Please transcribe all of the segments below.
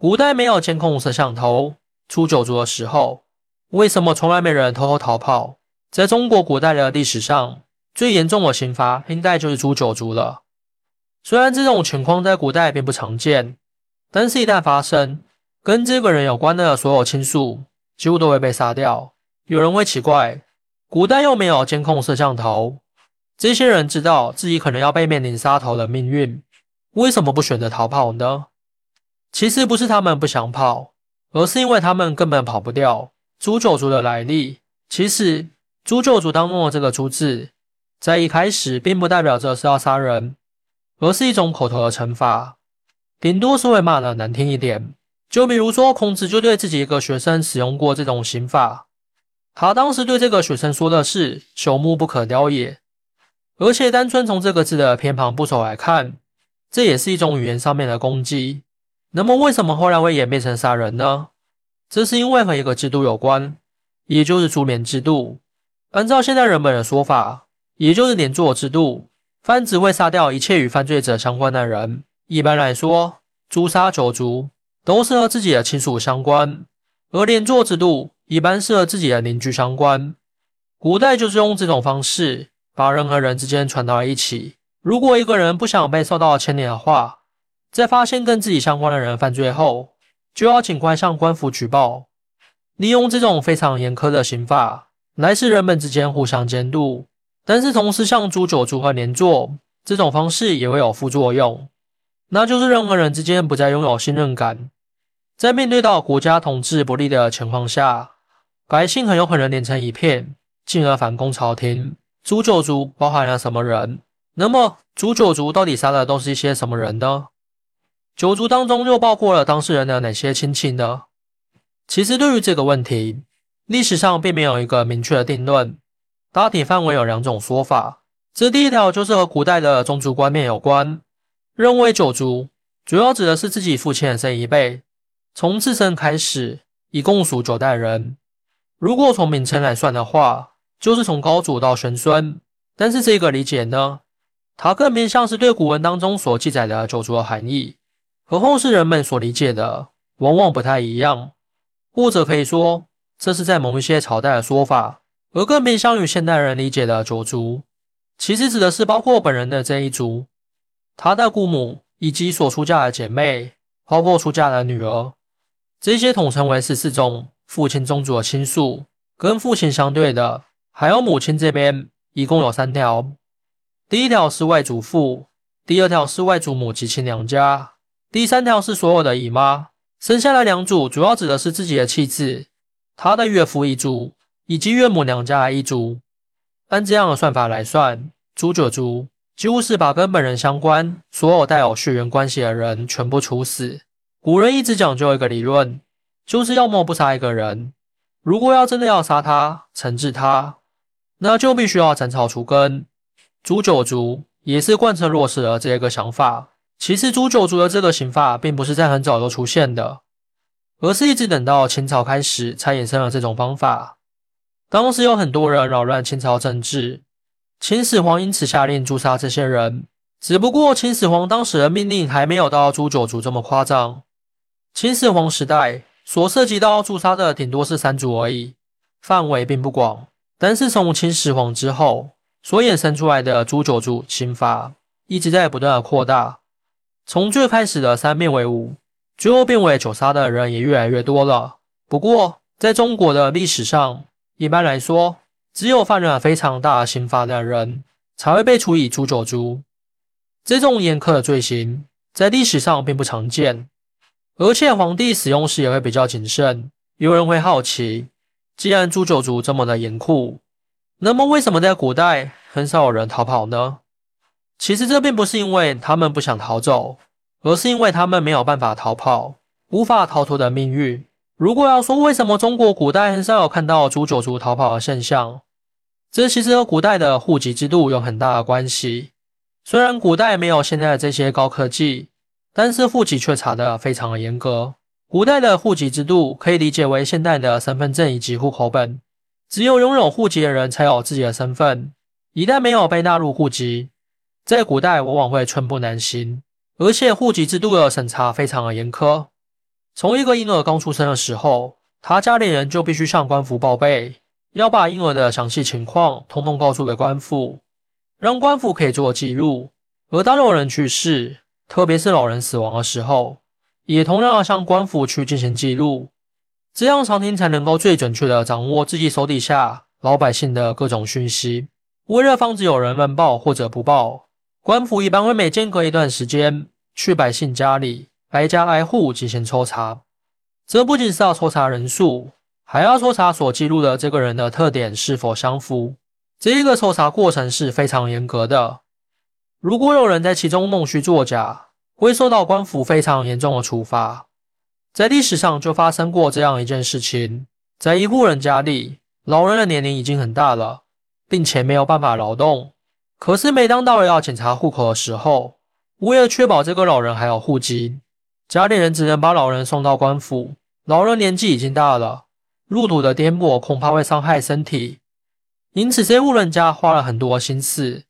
古代没有监控摄像头，初九族的时候，为什么从来没人偷偷逃跑？在中国古代的历史上，最严重的刑罚应该就是诛九族了。虽然这种情况在古代并不常见，但是一旦发生，跟这个人有关的所有亲属几乎都会被杀掉。有人会奇怪，古代又没有监控摄像头，这些人知道自己可能要被面临杀头的命运，为什么不选择逃跑呢？其实不是他们不想跑，而是因为他们根本跑不掉。诛九族的来历，其实诛九族当中的这个“诛”字，在一开始并不代表着是要杀人，而是一种口头的惩罚，顶多是会骂的难听一点。就比如说，孔子就对自己一个学生使用过这种刑法，他当时对这个学生说的是“朽木不可雕也”，而且单纯从这个字的偏旁部首来看，这也是一种语言上面的攻击。那么，为什么后来会演变成杀人呢？这是因为和一个制度有关，也就是株连制度。按照现代人们的说法，也就是连坐制度，犯只会杀掉一切与犯罪者相关的人。一般来说，诛杀九族都是和自己的亲属相关，而连坐制度一般是和自己的邻居相关。古代就是用这种方式把人和人之间传到了一起。如果一个人不想被受到牵连的话，在发现跟自己相关的人犯罪后，就要尽快向官府举报。利用这种非常严苛的刑法来使人们之间互相监督，但是同时像诛九族和连坐这种方式也会有副作用，那就是人和人之间不再拥有信任感。在面对到国家统治不利的情况下，百姓很有可能连成一片，进而反攻朝廷。诛九族包含了什么人？那么诛九族到底杀的都是一些什么人呢？九族当中又包括了当事人的哪些亲戚呢？其实对于这个问题，历史上并没有一个明确的定论，大体范围有两种说法。这第一条就是和古代的宗族观念有关，认为九族主要指的是自己父亲的这一辈，从自身开始，一共属九代人。如果从名称来算的话，就是从高祖到玄孙。但是这个理解呢，它更偏向是对古文当中所记载的九族的含义。和后世人们所理解的往往不太一样，或者可以说，这是在某一些朝代的说法，而更偏向于现代人理解的九族，其实指的是包括本人的这一族，他的姑母以及所出嫁的姐妹，包括出嫁的女儿，这些统称为十四种父亲宗族的亲属。跟父亲相对的，还有母亲这边，一共有三条。第一条是外祖父，第二条是外祖母及亲娘家。第三条是所有的姨妈，生下来两组主要指的是自己的妻子、他的岳父一族以及岳母娘家一族。按这样的算法来算，诛九族几乎是把跟本人相关、所有带有血缘关系的人全部处死。古人一直讲究一个理论，就是要么不杀一个人，如果要真的要杀他、惩治他，那就必须要斩草除根。诛九族也是贯彻落实了这个想法。其实诛九族的这个刑法并不是在很早就出现的，而是一直等到清朝开始才衍生了这种方法。当时有很多人扰乱清朝政治，秦始皇因此下令诛杀这些人。只不过秦始皇当时的命令还没有到诛九族这么夸张。秦始皇时代所涉及到诛杀的顶多是三族而已，范围并不广。但是从秦始皇之后所衍生出来的诛九族刑法一直在不断的扩大。从最开始的三变为五，最后变为九杀的人也越来越多了。不过，在中国的历史上，一般来说，只有犯了非常大刑罚的人才会被处以诛九族。这种严苛的罪行在历史上并不常见，而且皇帝使用时也会比较谨慎。有人会好奇，既然诛九族这么的严酷，那么为什么在古代很少有人逃跑呢？其实这并不是因为他们不想逃走，而是因为他们没有办法逃跑，无法逃脱的命运。如果要说为什么中国古代很少有看到诛九族逃跑的现象，这其实和古代的户籍制度有很大的关系。虽然古代没有现在的这些高科技，但是户籍却查得非常的严格。古代的户籍制度可以理解为现代的身份证以及户口本，只有拥有户籍的人才有自己的身份，一旦没有被纳入户籍。在古代往往会寸步难行，而且户籍制度的审查非常的严苛。从一个婴儿刚出生的时候，他家里人就必须向官府报备，要把婴儿的详细情况通通告诉给官府，让官府可以做记录。而当有人去世，特别是老人死亡的时候，也同样要向官府去进行记录，这样朝廷才能够最准确的掌握自己手底下老百姓的各种讯息。为了防止有人乱报或者不报，官府一般会每间隔一段时间去百姓家里挨家挨户进行抽查。这不仅是要抽查人数，还要抽查所记录的这个人的特点是否相符。这一个抽查过程是非常严格的。如果有人在其中弄虚作假，会受到官府非常严重的处罚。在历史上就发生过这样一件事情：在一户人家里，老人的年龄已经很大了，并且没有办法劳动。可是每当到了要检查户口的时候，为了确保这个老人还有户籍，家里人只能把老人送到官府。老人年纪已经大了，入土的颠簸恐怕会伤害身体，因此这户人家花了很多心思。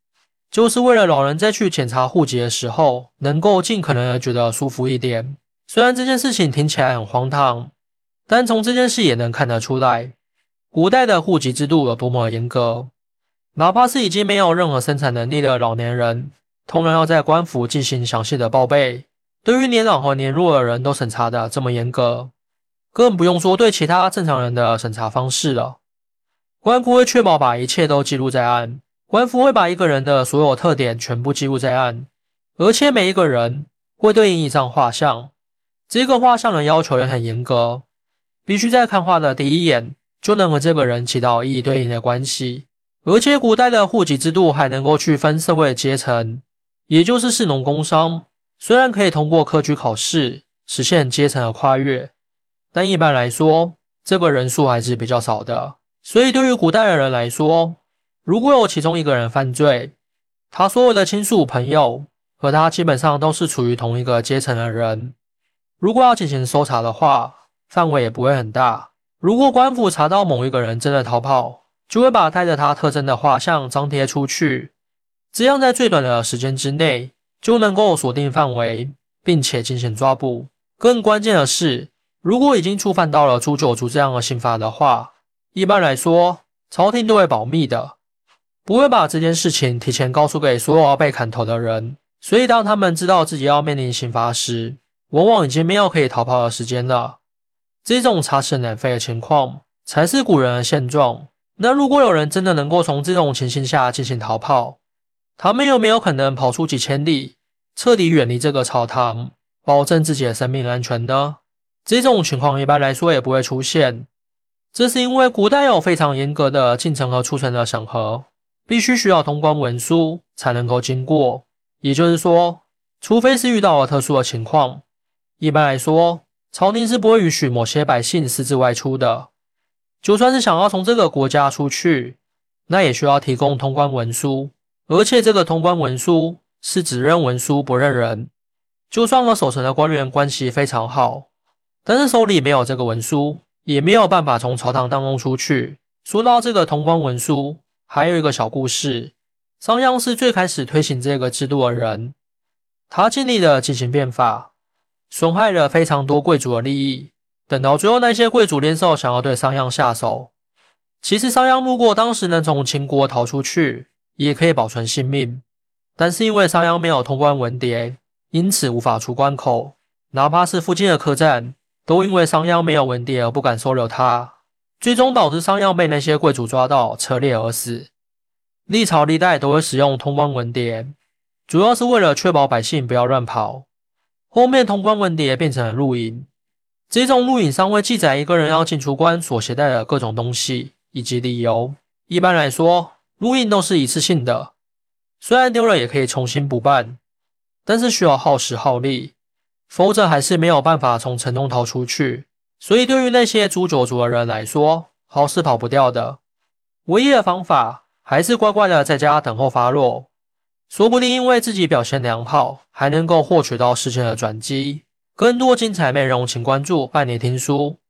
就是为了老人在去检查户籍的时候，能够尽可能的觉得舒服一点。虽然这件事情听起来很荒唐，但从这件事也能看得出来，古代的户籍制度有多么严格。哪怕是已经没有任何生产能力的老年人，同样要在官府进行详细的报备。对于年老和年弱的人都审查的这么严格，更不用说对其他正常人的审查方式了。官府会确保把一切都记录在案。官府会把一个人的所有特点全部记录在案，而且每一个人会对应一张画像。这个画像的要求也很严格，必须在看画的第一眼就能和这个人起到一对应的关系。而且古代的户籍制度还能够区分社会阶层，也就是士农工商。虽然可以通过科举考试实现阶层的跨越，但一般来说，这个人数还是比较少的。所以对于古代的人来说，如果有其中一个人犯罪，他所有的亲属朋友和他基本上都是处于同一个阶层的人。如果要进行搜查的话，范围也不会很大。如果官府查到某一个人真的逃跑，就会把带着他特征的画像张贴出去，这样在最短的时间之内就能够锁定范围，并且进行抓捕。更关键的是，如果已经触犯到了诛九族这样的刑罚的话，一般来说，朝廷都会保密的。不会把这件事情提前告诉给所有要被砍头的人，所以当他们知道自己要面临刑罚时，往往已经没有可以逃跑的时间了。这种插翅难飞的情况才是古人的现状。那如果有人真的能够从这种情形下进行逃跑，他们有没有可能跑出几千里，彻底远离这个朝堂，保证自己的生命安全呢？这种情况一般来说也不会出现，这是因为古代有非常严格的进城和出城的审核。必须需要通关文书才能够经过，也就是说，除非是遇到了特殊的情况，一般来说，朝廷是不会允许某些百姓私自外出的。就算是想要从这个国家出去，那也需要提供通关文书，而且这个通关文书是只认文书不认人。就算和守城的官员关系非常好，但是手里没有这个文书，也没有办法从朝堂当中出去。说到这个通关文书。还有一个小故事，商鞅是最开始推行这个制度的人，他尽力的进行变法，损害了非常多贵族的利益。等到最后，那些贵族联手想要对商鞅下手。其实商鞅如果当时能从秦国逃出去，也可以保存性命。但是因为商鞅没有通关文牒，因此无法出关口，哪怕是附近的客栈，都因为商鞅没有文牒而不敢收留他。最终导致商鞅被那些贵族抓到，车裂而死。历朝历代都会使用通关文牒，主要是为了确保百姓不要乱跑。后面通关文牒变成了录影，这种录影上会记载一个人要进出关所携带的各种东西以及理由。一般来说，录影都是一次性的，虽然丢了也可以重新补办，但是需要耗时耗力，否则还是没有办法从城中逃出去。所以，对于那些诛九族的人来说，好是跑不掉的。唯一的方法还是乖乖的在家等候发落，说不定因为自己表现良好，还能够获取到事件的转机。更多精彩内容，请关注拜年听书。